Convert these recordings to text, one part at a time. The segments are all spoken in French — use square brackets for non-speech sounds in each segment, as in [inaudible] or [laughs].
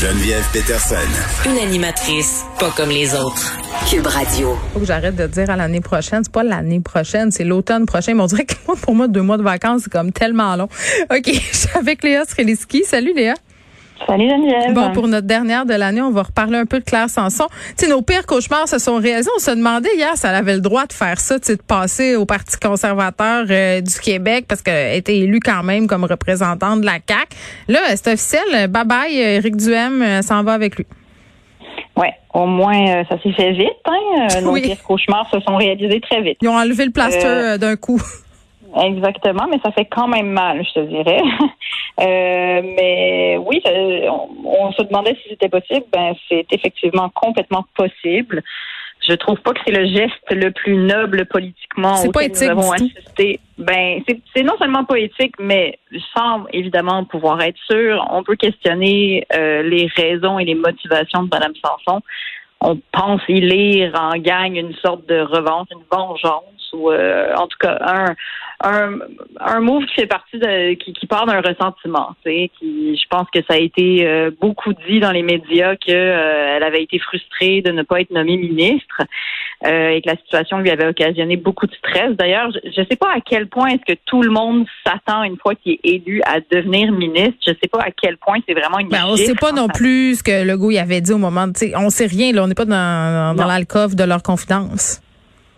Geneviève Peterson. Une animatrice pas comme les autres. Cube Radio. Faut que j'arrête de dire à l'année prochaine. C'est pas l'année prochaine, c'est l'automne prochain. Mais on dirait que [laughs] pour moi, deux mois de vacances, c'est comme tellement long. OK, [laughs] je suis avec Léa Streliski. Salut Léa. Salut Geneviève. Bon, pour notre dernière de l'année, on va reparler un peu de Claire Sanson. Tu sais, nos pires cauchemars se sont réalisés. On se demandait hier si elle avait le droit de faire ça, de passer au Parti conservateur euh, du Québec parce qu'elle était élue quand même comme représentante de la CAQ. Là, c'est officiel. Bye bye, Éric Duhem euh, s'en va avec lui. Ouais, au moins ça s'est fait vite. Hein? [laughs] Nos Oui. pires cauchemars se sont réalisés très vite. Ils ont enlevé le plaster Euh, euh, d'un coup. Exactement, mais ça fait quand même mal, je te dirais. [laughs] Euh, mais oui, ça- on, on se demandait si c'était possible. Ben, c'est effectivement complètement possible. Je trouve pas que c'est le geste le plus noble politiquement auquel nous avons assisté. Ben, c'est non seulement pas éthique, mais sans évidemment pouvoir être sûr, on peut questionner euh, les raisons et les motivations de Mme Sanson. On pense y lire en gagne une sorte de revanche, une vengeance, ou euh, en tout cas un, un, un move qui fait partie de qui, qui part d'un ressentiment. Qui, je pense que ça a été euh, beaucoup dit dans les médias que euh, elle avait été frustrée de ne pas être nommée ministre euh, et que la situation lui avait occasionné beaucoup de stress. D'ailleurs, je ne sais pas à quel point est-ce que tout le monde s'attend une fois qu'il est élu à devenir ministre. Je sais pas à quel point c'est vraiment une. Ben, on sait pas non plus ce que Legault y avait dit au moment de, on sait rien, là. On n'est pas dans, dans de leur confidence.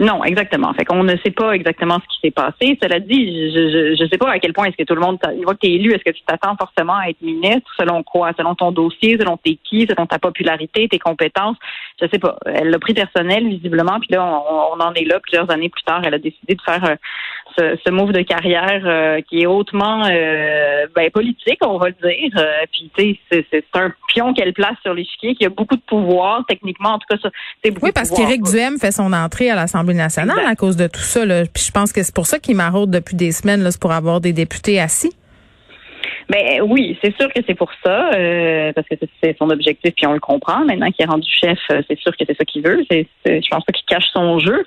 Non, exactement. Fait qu'on ne sait pas exactement ce qui s'est passé. Cela dit, je je sais pas à quel point est-ce que tout le monde, t'a- une fois que tu es élu, est-ce que tu t'attends forcément à être ministre, selon quoi? Selon ton dossier, selon t'es qui, selon ta popularité, tes compétences? Je sais pas. Elle l'a pris personnel, visiblement, puis là, on, on en est là plusieurs années plus tard. Elle a décidé de faire euh, ce, ce move de carrière euh, qui est hautement euh, ben, politique, on va le dire. Euh, puis, tu sais, c'est- un pion qu'elle place sur l'échiquier qui a beaucoup de pouvoir, techniquement, en tout cas, ça, c'est beaucoup Oui, parce qu'Éric Duhem fait son entrée à l'Assemblée nationale Exact. à cause de tout ça. Là. Puis je pense que c'est pour ça qu'il maraude depuis des semaines, là, c'est pour avoir des députés assis. Ben oui, c'est sûr que c'est pour ça, euh, parce que c'est- son objectif, puis on le comprend. Maintenant qu'il est rendu chef, euh, c'est sûr que c'est ça qu'il veut. C'est- je pense pas qu'il cache son jeu.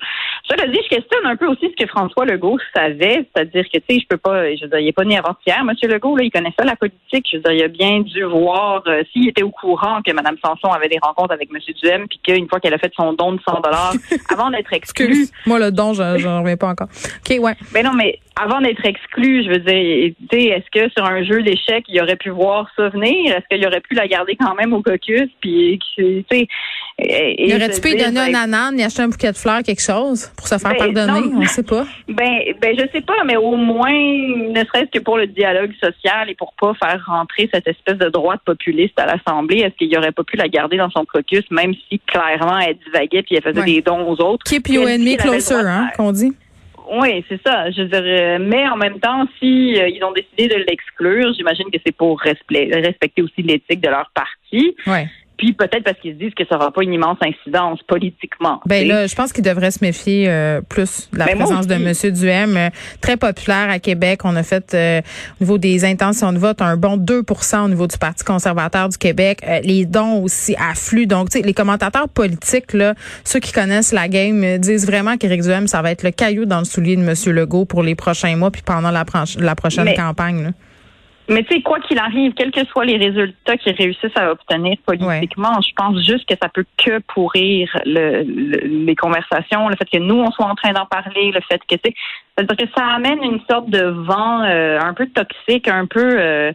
Cela dit, je questionne un peu aussi ce que François Legault savait, c'est-à-dire que tu sais, je peux pas, je veux dire, il est pas né avant-hier, Monsieur Legault, là, il connaît ça la politique. Je veux dire, il a bien dû voir euh, s'il était au courant que Mme Sanson avait des rencontres avec Monsieur Duhem, puis qu'une fois qu'elle a fait son don de 100 dollars, [laughs] avant d'être exclue. Moi, le don, je j'en reviens pas encore. OK, ouais. ben non, mais avant d'être exclu, je veux dire, tu sais, est-ce que sur un jeu d'échecs, il aurait pu voir ça venir? Est-ce qu'il aurait pu la garder quand même au caucus? Puis, tu sais. Et- Il et aurait-tu se pu lui donner un ben, ananas, y acheter un bouquet de fleurs, quelque chose, pour se faire Ben, pardonner? non. On sait pas. Ben, ben, je sais pas, mais au moins, ne serait-ce que pour le dialogue social et pour pas faire rentrer cette espèce de droite populiste à l'Assemblée, est-ce qu'il aurait pas pu la garder dans son caucus, même si clairement elle divaguait puis elle faisait Ouais. des dons aux autres? Keep your enemy closer, hein, qu'on dit. Oui, c'est ça. Je dire, euh, mais en même temps, si euh, ils ont décidé de l'exclure, j'imagine que c'est pour respecter, respecter aussi l'éthique de leur parti. Ouais. Puis peut-être parce qu'ils se disent que ça n'aura pas une immense incidence politiquement. Ben là, je pense qu'il devrait se méfier euh, plus de la Ben, présence de aussi. M. Duhem. euh, très populaire à Québec. On a fait, euh, au niveau des intentions de vote, un bon 2% au niveau du Parti conservateur du Québec. Euh, les dons aussi affluent. Donc, tu sais, les commentateurs politiques, là, ceux qui connaissent la game, euh, disent vraiment qu'Éric Duhem, ça va être le caillou dans le soulier de M. Legault pour les prochains mois puis pendant la, prochaine Mais- campagne. là. Mais tu sais, quoi qu'il arrive, quels que soient les résultats qu'ils réussissent à obtenir politiquement, je pense juste que ça peut que pourrir le, le- les conversations, le fait que nous, on soit en train d'en parler, le fait que, tu sais, c'est-à-dire que ça amène une sorte de vent euh, un peu toxique, un peu... euh,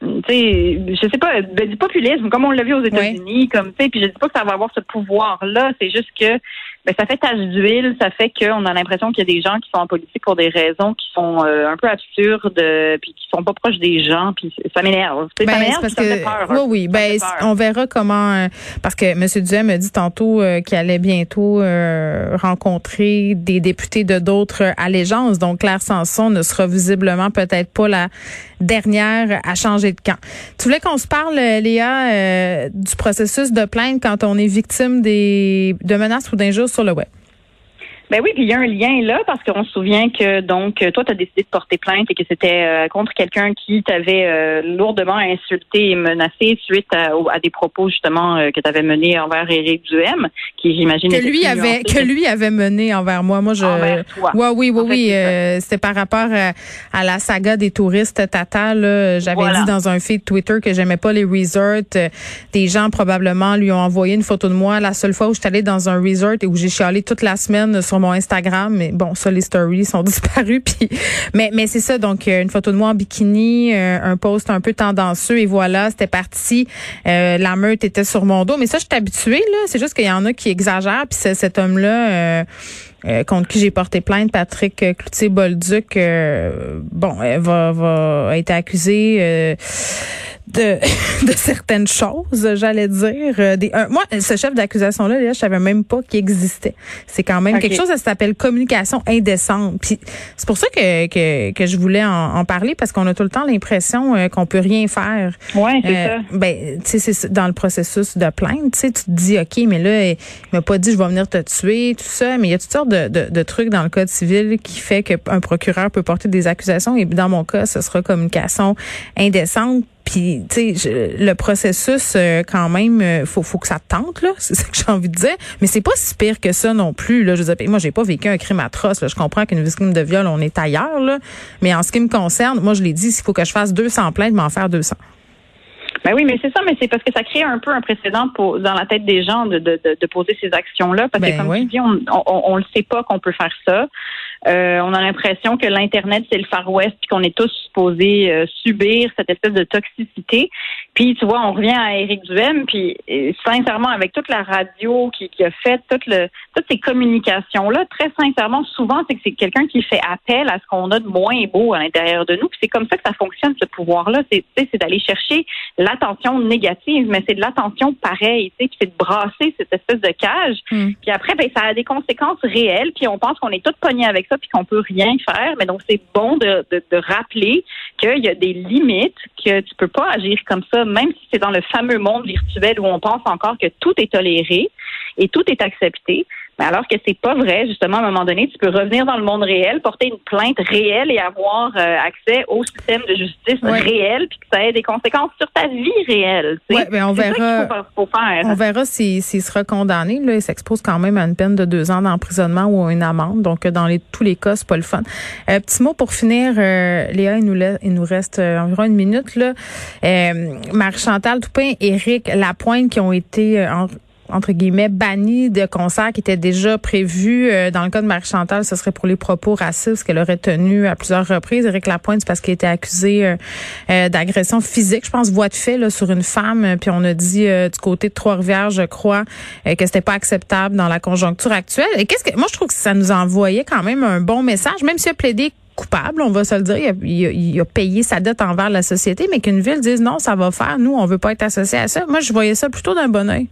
tu sais, je sais pas, ben, du populisme, comme on l'a vu aux États-Unis, comme tu sais, puis je dis pas que ça va avoir ce pouvoir-là, c'est juste que ben, ça fait tache d'huile, ça fait qu'on a l'impression qu'il y a des gens qui sont en politique pour des raisons qui sont euh, un peu absurdes, euh, puis qui sont pas proches des gens, puis ça m'énerve. Sais, ça Ben, m'énerve, parce ça que peur. oui, hein. oui, Ça me ben peur. on verra comment euh, parce que M. Duhem a dit tantôt euh, qu'il allait bientôt euh, rencontrer des députés de d'autres allégeances. Donc Claire Sanson ne sera visiblement peut-être pas la dernière à changer de camp. Tu voulais qu'on se parle, Léa, euh, du processus de plainte quand on est victime des de menaces ou d'injures sur le web. Ben oui, puis il y a un lien là parce qu'on se souvient que donc toi tu as décidé de porter plainte et que c'était euh, contre quelqu'un qui t'avait euh, lourdement insulté et menacé suite à, des propos justement euh, que tu avais menés envers Éric Duhem, qui j'imagine que lui avait que lui avait mené envers moi. Moi je Ouais, oui oui oui, c'était par rapport à, la saga des touristes Tata j'avais dit dans un feed Twitter que j'aimais pas les resorts, des gens probablement lui ont envoyé une photo de moi. La seule fois où je suis allée dans un resort et où j'ai chialé toute la semaine sur mon Instagram. Mais bon, ça, les stories sont [laughs] disparues. Puis, mais, mais c'est ça. Donc, euh, une photo de moi en bikini, euh, un post un peu tendancieux et voilà, c'était parti. Euh, la meute était sur mon dos. Mais ça, je suis habituée, là. C'est juste qu'il y en a qui exagèrent. Puis cet homme-là, contre qui j'ai porté plainte, Patrick Cloutier-Bolduc, bon, va, va être accusé de, [laughs] de certaines choses, j'allais dire. Euh, moi, ce chef d'accusation-là, là, je savais même pas qu'il existait. C'est quand même quelque chose, ça s'appelle communication indécente. Puis c'est pour ça que, que, que je voulais en, parler, parce qu'on a tout le temps l'impression euh, qu'on peut rien faire. Ouais, c'est euh, ça. Ben, tu sais, c'est dans le processus de plainte, tu sais, tu te dis, OK, mais là, il m'a pas dit, je vais venir te tuer, tout ça, mais il y a toutes sortes de, de, de trucs dans le code civil qui fait qu'un procureur peut porter des accusations, et dans mon cas, ce sera communication indécente puis, tu sais, le processus, euh, quand même, euh, faut, faut que ça tente, là. C'est ça que j'ai envie de dire. Mais c'est pas si pire que ça non plus, là. Je veux dire, moi, j'ai pas vécu un crime atroce, là. Je comprends qu'une victime de viol, on est ailleurs, là. Mais en ce qui me concerne, moi, je l'ai dit, s'il faut que je fasse 200 plaintes, m'en faire 200. Ben oui, mais c'est ça, mais c'est parce que ça crée un peu un précédent pour, dans la tête des gens de, de, de, poser ces actions-là. Parce que, ben comme tu dis, on, on, on, le sait pas qu'on peut faire ça. Euh, on a l'impression que l'Internet, c'est le Far West, puis qu'on est tous supposés euh, subir cette espèce de toxicité. Puis, tu vois, on revient à Éric Duhem, puis sincèrement, avec toute la radio qui, qui a fait, toute le, toutes ces communications-là, très sincèrement, souvent, c'est que c'est quelqu'un qui fait appel à ce qu'on a de moins beau à l'intérieur de nous. Puis c'est comme ça que ça fonctionne, ce pouvoir-là. C'est, c'est d'aller chercher l'attention négative, mais c'est de l'attention pareille, tu sais, c'est de brasser cette espèce de cage. Hmm. Puis après, ben, ça a des conséquences réelles, puis on pense qu'on est tous pognés avec ça, puis qu'on peut rien faire. Mais donc, c'est bon de, de, de rappeler qu'il y a des limites, que tu peux pas agir comme ça, même si c'est dans le fameux monde virtuel où on pense encore que tout est toléré et tout est accepté. Mais alors que c'est pas vrai, justement, à un moment donné, tu peux revenir dans le monde réel, porter une plainte réelle et avoir euh, accès au système de justice réel, puis que ça ait des conséquences sur ta vie réelle. Oui, mais on verra. On verra s'il sera condamné. Là, il s'expose quand même à une peine de deux ans d'emprisonnement ou à une amende. Donc, dans les, tous les cas, c'est pas le fun. Euh, petit mot pour finir, euh, Léa, il nous, il nous reste environ une minute. là. Marie-Chantal Toupin, Éric Lapointe qui ont été en entre guillemets, banni de concerts qui étaient déjà prévus. Euh, dans le cas de Marie-Chantal, ce serait pour les propos racistes qu'elle aurait tenus à plusieurs reprises. Éric Lapointe, c'est parce qu'il était accusé euh, euh, d'agression physique, je pense, voie de fait là, sur une femme. Puis on a dit du côté de Trois-Rivières, je crois, que c'était pas acceptable dans la conjoncture actuelle. Et qu'est-ce que moi je trouve que ça nous envoyait quand même un bon message, même s'il a plaidé coupable, on va se le dire. Il a, il a, payé sa dette envers la société, mais qu'une ville dise non, ça va faire. Nous, on veut pas être associé à ça. Moi, je voyais ça plutôt d'un bon oeil.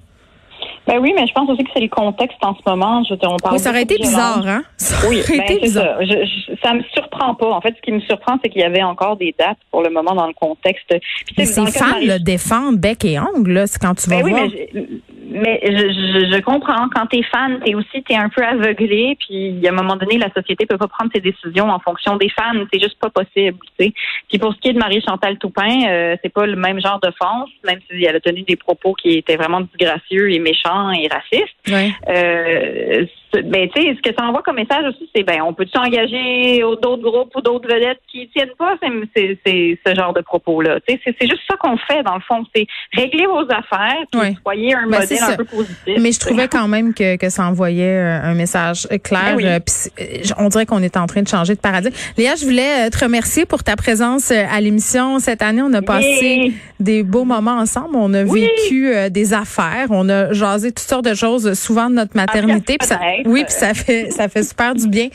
Ben oui, mais je pense aussi que c'est le contexte en ce moment. Je, on parle oui, ça aurait été bizarre, hein? Ça oui, ben, c'est ça. Je, ça me surprend pas. En fait, ce qui me surprend, c'est qu'il y avait encore des dates pour le moment dans le contexte. Puis, ces femmes le défendent bec et ongle, là, c'est quand tu vas ben voir. Mais mais je, je, comprends. Quand t'es fan, t'es aussi t'es un peu aveuglé. Puis à un moment donné, la société peut pas prendre ses décisions en fonction des fans. C'est juste pas possible. sais. Puis pour ce qui est de Marie Chantal Toupin, euh, c'est pas le même genre de d'offense, même si elle a tenu des propos qui étaient vraiment disgracieux et méchants et racistes. Ouais. Euh, ben, tu sais, ce que ça envoie comme message aussi, c'est ben, on peut s'engager d'autres groupes ou d'autres vedettes qui tiennent pas? C'est, c'est, ce genre de propos-là. Tu sais, c'est, juste ça qu'on fait dans le fond, c'est régler vos affaires, puis soyez un ben, modèle un peu positif. Mais je trouvais quand même que, que ça envoyait euh, un message clair. Ben euh, euh, on dirait qu'on est en train de changer de paradigme. Léa, je voulais te remercier pour ta présence à l'émission cette année. On a passé des beaux moments ensemble. On a vécu des affaires. On a jasé toutes sortes de choses, souvent de notre maternité. Oui, puis ça fait ça fait super du bien.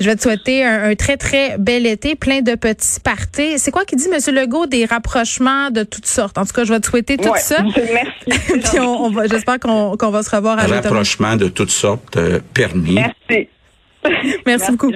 Je vais te souhaiter un, très très bel été, plein de petits parties. C'est quoi qui dit Monsieur Legault des rapprochements de toutes sortes? En tout cas, je vais te souhaiter tout ça. Merci. [laughs] puis on, va, j'espère qu'on qu'on va se revoir à l'automne. Rapprochement de toutes sortes euh, permis. Merci. Merci, beaucoup.